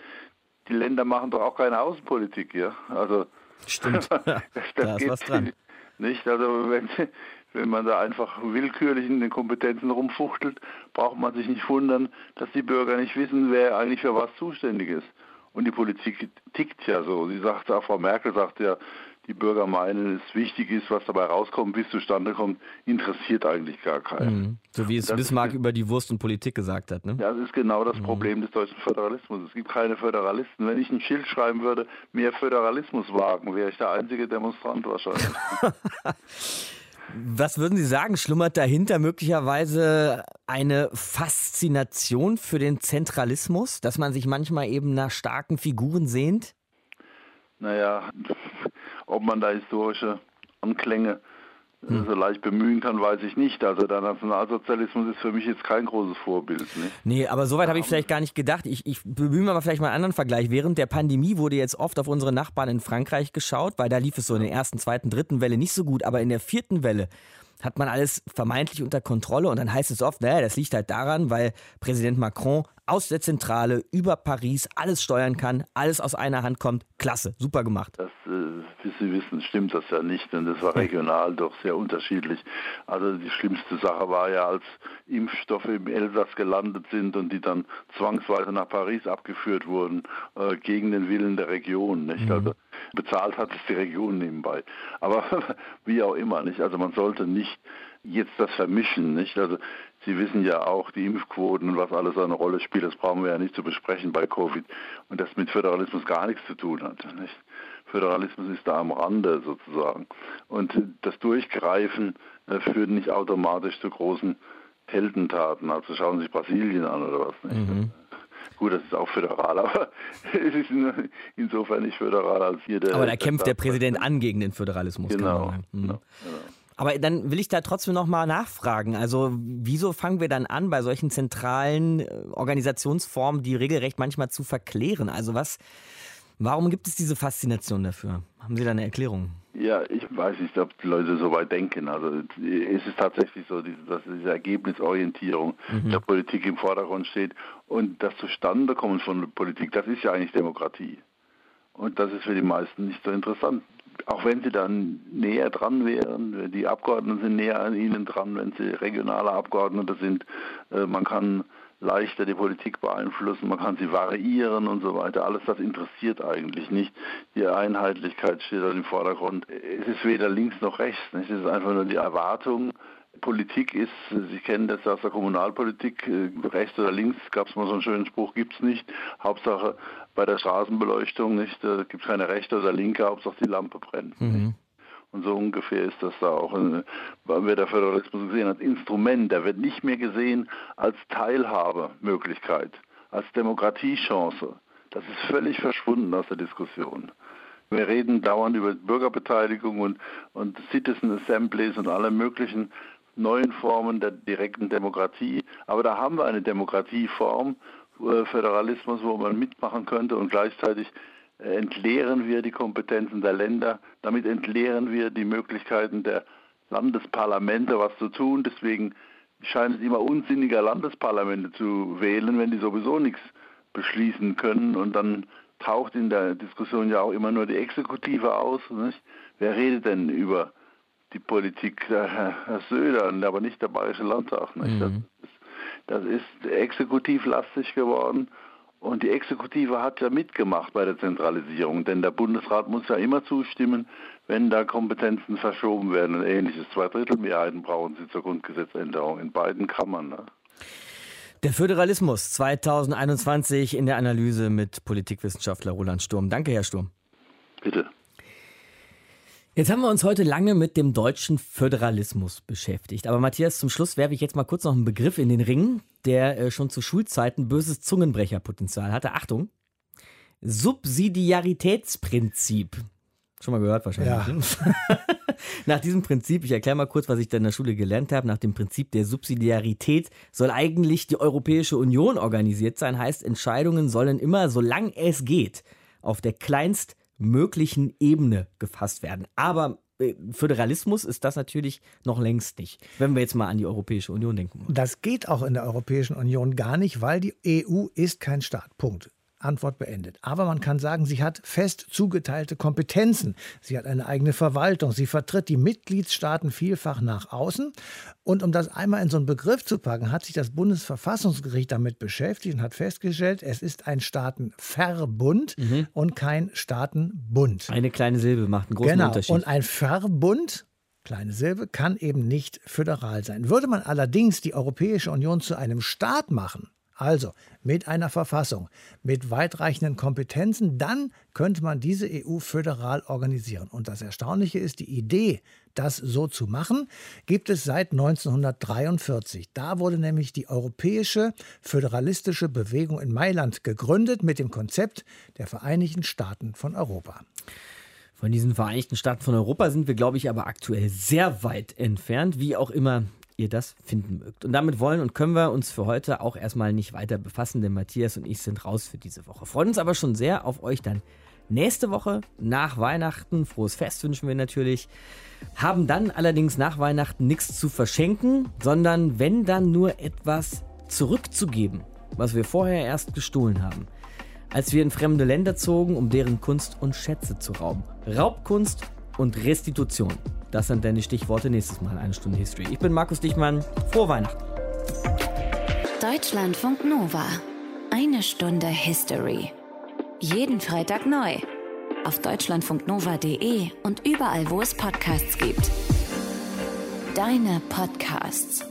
die Länder machen doch auch keine Außenpolitik. Ja? Also, Stimmt, das, das da ist was dran. Nicht? Also wenn, wenn man da einfach willkürlich in den Kompetenzen rumfuchtelt, braucht man sich nicht wundern, dass die Bürger nicht wissen, wer eigentlich für was zuständig ist. Und die Politik tickt ja so. Sie sagt, Frau Merkel sagt ja, die Bürger meinen, es wichtig ist, was dabei rauskommt, wie es zustande kommt, interessiert eigentlich gar keinen. Mhm. So wie es Bismarck ist, über die Wurst und Politik gesagt hat. Ne? Ja, das ist genau das mhm. Problem des deutschen Föderalismus. Es gibt keine Föderalisten. Wenn ich ein Schild schreiben würde, mehr Föderalismus wagen, wäre ich der einzige Demonstrant wahrscheinlich. Was würden Sie sagen, schlummert dahinter möglicherweise eine Faszination für den Zentralismus, dass man sich manchmal eben nach starken Figuren sehnt? Naja, ob man da historische Anklänge hm. so leicht bemühen kann, weiß ich nicht. Also der Nationalsozialismus ist für mich jetzt kein großes Vorbild. Nicht? Nee, aber soweit habe ich vielleicht gar nicht gedacht. Ich, ich bemühe mir aber vielleicht mal einen anderen Vergleich. Während der Pandemie wurde jetzt oft auf unsere Nachbarn in Frankreich geschaut, weil da lief es so in der ersten, zweiten, dritten Welle nicht so gut. Aber in der vierten Welle hat man alles vermeintlich unter Kontrolle und dann heißt es oft, naja, das liegt halt daran, weil Präsident Macron aus der Zentrale über Paris alles steuern kann, alles aus einer Hand kommt. Klasse, super gemacht. Das, äh, wie Sie wissen, stimmt das ja nicht, denn das war regional doch sehr unterschiedlich. Also die schlimmste Sache war ja, als Impfstoffe im Elsass gelandet sind und die dann zwangsweise nach Paris abgeführt wurden, äh, gegen den Willen der Region. Nicht? Mhm. Also bezahlt hat es die Region nebenbei. Aber wie auch immer, nicht? Also man sollte nicht jetzt das vermischen, nicht? Also Sie wissen ja auch, die Impfquoten und was alles eine Rolle spielt, das brauchen wir ja nicht zu besprechen bei Covid und das mit Föderalismus gar nichts zu tun hat. Nicht? Föderalismus ist da am Rande sozusagen. Und das Durchgreifen äh, führt nicht automatisch zu großen Heldentaten. Also schauen Sie sich Brasilien an oder was. Nicht? Mhm. Gut, das ist auch föderal, aber es ist insofern nicht föderal als hier der. Aber da kämpft der, Präsident an gegen den Föderalismus. Genau. Mhm. genau, genau. Aber dann will ich da trotzdem nochmal nachfragen. Also wieso fangen wir dann an, bei solchen zentralen äh, Organisationsformen die regelrecht manchmal zu verklären? Also was, warum gibt es diese Faszination dafür? Haben Sie da eine Erklärung? Ja, ich weiß nicht, ob die Leute so weit denken. Also es ist tatsächlich so, dass diese Ergebnisorientierung mhm. der Politik im Vordergrund steht und das Zustandekommen von Politik, das ist ja eigentlich Demokratie. Und das ist für die meisten nicht so interessant auch wenn sie dann näher dran wären, die Abgeordneten sind näher an ihnen dran, wenn sie regionale Abgeordnete sind, äh, man kann leichter die Politik beeinflussen, man kann sie variieren und so weiter. Alles das interessiert eigentlich nicht. Die Einheitlichkeit steht da im Vordergrund. Es ist weder links noch rechts. Nicht? Es ist einfach nur die Erwartung, Politik ist, Sie kennen das aus der Kommunalpolitik, äh, rechts oder links, gab es mal so einen schönen Spruch, gibt es nicht. Hauptsache bei der Straßenbeleuchtung nicht, gibt es keine rechte oder linke, Hauptsache die Lampe brennt. Mhm. Und so ungefähr ist das da auch, äh, weil wir der Föderalismus gesehen als Instrument, der wird nicht mehr gesehen als Teilhabemöglichkeit, als Demokratiechance. Das ist völlig verschwunden aus der Diskussion. Wir reden dauernd über Bürgerbeteiligung und, und Citizen Assemblies und alle möglichen neuen Formen der direkten Demokratie. Aber da haben wir eine Demokratieform, äh, Föderalismus, wo man mitmachen könnte und gleichzeitig entleeren wir die Kompetenzen der Länder. Damit entleeren wir die Möglichkeiten der Landesparlamente, was zu tun. Deswegen scheint es immer unsinniger, Landesparlamente zu wählen, wenn die sowieso nichts beschließen können. Und dann taucht in der Diskussion ja auch immer nur die Exekutive aus. Nicht? Wer redet denn über die Politik der Herr Söder, aber nicht der Bayerische Landtag. Nicht? Mhm. Das, das ist exekutivlastig geworden. Und die Exekutive hat ja mitgemacht bei der Zentralisierung, denn der Bundesrat muss ja immer zustimmen, wenn da Kompetenzen verschoben werden und ähnliches. Zweidrittelmehrheiten brauchen sie zur Grundgesetzänderung in beiden Kammern. Ne? Der Föderalismus 2021 in der Analyse mit Politikwissenschaftler Roland Sturm. Danke, Herr Sturm. Bitte. Jetzt haben wir uns heute lange mit dem deutschen Föderalismus beschäftigt. Aber Matthias, zum Schluss werfe ich jetzt mal kurz noch einen Begriff in den Ring, der äh, schon zu Schulzeiten böses Zungenbrecherpotenzial hatte. Achtung! Subsidiaritätsprinzip. Schon mal gehört wahrscheinlich. Ja. nach diesem Prinzip, ich erkläre mal kurz, was ich da in der Schule gelernt habe, nach dem Prinzip der Subsidiarität soll eigentlich die Europäische Union organisiert sein. Heißt, Entscheidungen sollen immer, solange es geht, auf der kleinst möglichen Ebene gefasst werden. Aber äh, Föderalismus ist das natürlich noch längst nicht, wenn wir jetzt mal an die Europäische Union denken. Das geht auch in der Europäischen Union gar nicht, weil die EU ist kein Staat. Punkt. Antwort beendet. Aber man kann sagen, sie hat fest zugeteilte Kompetenzen. Sie hat eine eigene Verwaltung. Sie vertritt die Mitgliedstaaten vielfach nach außen. Und um das einmal in so einen Begriff zu packen, hat sich das Bundesverfassungsgericht damit beschäftigt und hat festgestellt, es ist ein Staatenverbund mhm. und kein Staatenbund. Eine kleine Silbe macht einen großen genau. Unterschied. Und ein Verbund kleine Silbe, kann eben nicht föderal sein. Würde man allerdings die Europäische Union zu einem Staat machen, also mit einer Verfassung, mit weitreichenden Kompetenzen, dann könnte man diese EU föderal organisieren. Und das Erstaunliche ist, die Idee, das so zu machen, gibt es seit 1943. Da wurde nämlich die Europäische Föderalistische Bewegung in Mailand gegründet mit dem Konzept der Vereinigten Staaten von Europa. Von diesen Vereinigten Staaten von Europa sind wir, glaube ich, aber aktuell sehr weit entfernt, wie auch immer ihr das finden mögt. Und damit wollen und können wir uns für heute auch erstmal nicht weiter befassen, denn Matthias und ich sind raus für diese Woche. Freuen uns aber schon sehr auf euch dann nächste Woche nach Weihnachten. Frohes Fest wünschen wir natürlich. Haben dann allerdings nach Weihnachten nichts zu verschenken, sondern wenn dann nur etwas zurückzugeben, was wir vorher erst gestohlen haben. Als wir in fremde Länder zogen, um deren Kunst und Schätze zu rauben. Raubkunst und Restitution. Das sind die Stichworte nächstes Mal eine Stunde History. Ich bin Markus Dichmann. Frohe Weihnachten. Deutschlandfunk Nova. Eine Stunde History. Jeden Freitag neu. Auf deutschlandfunknova.de und überall, wo es Podcasts gibt. Deine Podcasts.